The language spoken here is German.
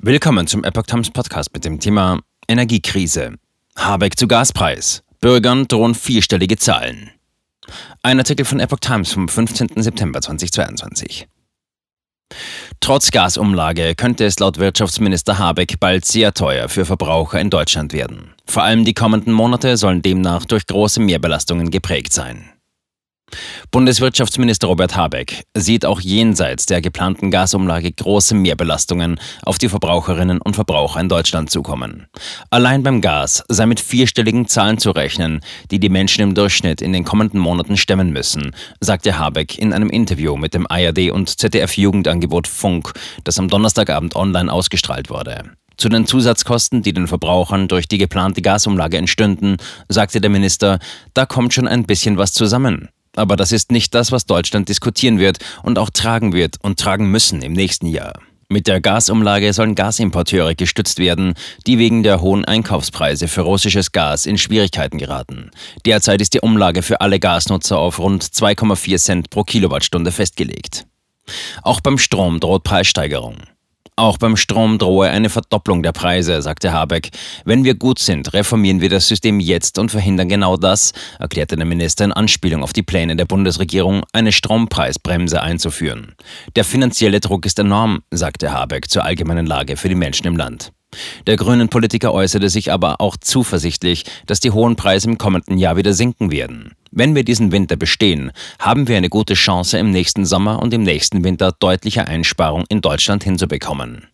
Willkommen zum Epoch Times Podcast mit dem Thema Energiekrise. Habeck zu Gaspreis. Bürgern drohen vierstellige Zahlen. Ein Artikel von Epoch Times vom 15. September 2022. Trotz Gasumlage könnte es laut Wirtschaftsminister Habeck bald sehr teuer für Verbraucher in Deutschland werden. Vor allem die kommenden Monate sollen demnach durch große Mehrbelastungen geprägt sein. Bundeswirtschaftsminister Robert Habeck sieht auch jenseits der geplanten Gasumlage große Mehrbelastungen auf die Verbraucherinnen und Verbraucher in Deutschland zukommen. Allein beim Gas sei mit vierstelligen Zahlen zu rechnen, die die Menschen im Durchschnitt in den kommenden Monaten stemmen müssen, sagte Habeck in einem Interview mit dem ARD und ZDF Jugendangebot Funk, das am Donnerstagabend online ausgestrahlt wurde. Zu den Zusatzkosten, die den Verbrauchern durch die geplante Gasumlage entstünden, sagte der Minister, da kommt schon ein bisschen was zusammen. Aber das ist nicht das, was Deutschland diskutieren wird und auch tragen wird und tragen müssen im nächsten Jahr. Mit der Gasumlage sollen Gasimporteure gestützt werden, die wegen der hohen Einkaufspreise für russisches Gas in Schwierigkeiten geraten. Derzeit ist die Umlage für alle Gasnutzer auf rund 2,4 Cent pro Kilowattstunde festgelegt. Auch beim Strom droht Preissteigerung. Auch beim Strom drohe eine Verdopplung der Preise, sagte Habeck. Wenn wir gut sind, reformieren wir das System jetzt und verhindern genau das, erklärte der Minister in Anspielung auf die Pläne der Bundesregierung, eine Strompreisbremse einzuführen. Der finanzielle Druck ist enorm, sagte Habeck zur allgemeinen Lage für die Menschen im Land. Der grünen Politiker äußerte sich aber auch zuversichtlich, dass die hohen Preise im kommenden Jahr wieder sinken werden. Wenn wir diesen Winter bestehen, haben wir eine gute Chance, im nächsten Sommer und im nächsten Winter deutliche Einsparungen in Deutschland hinzubekommen.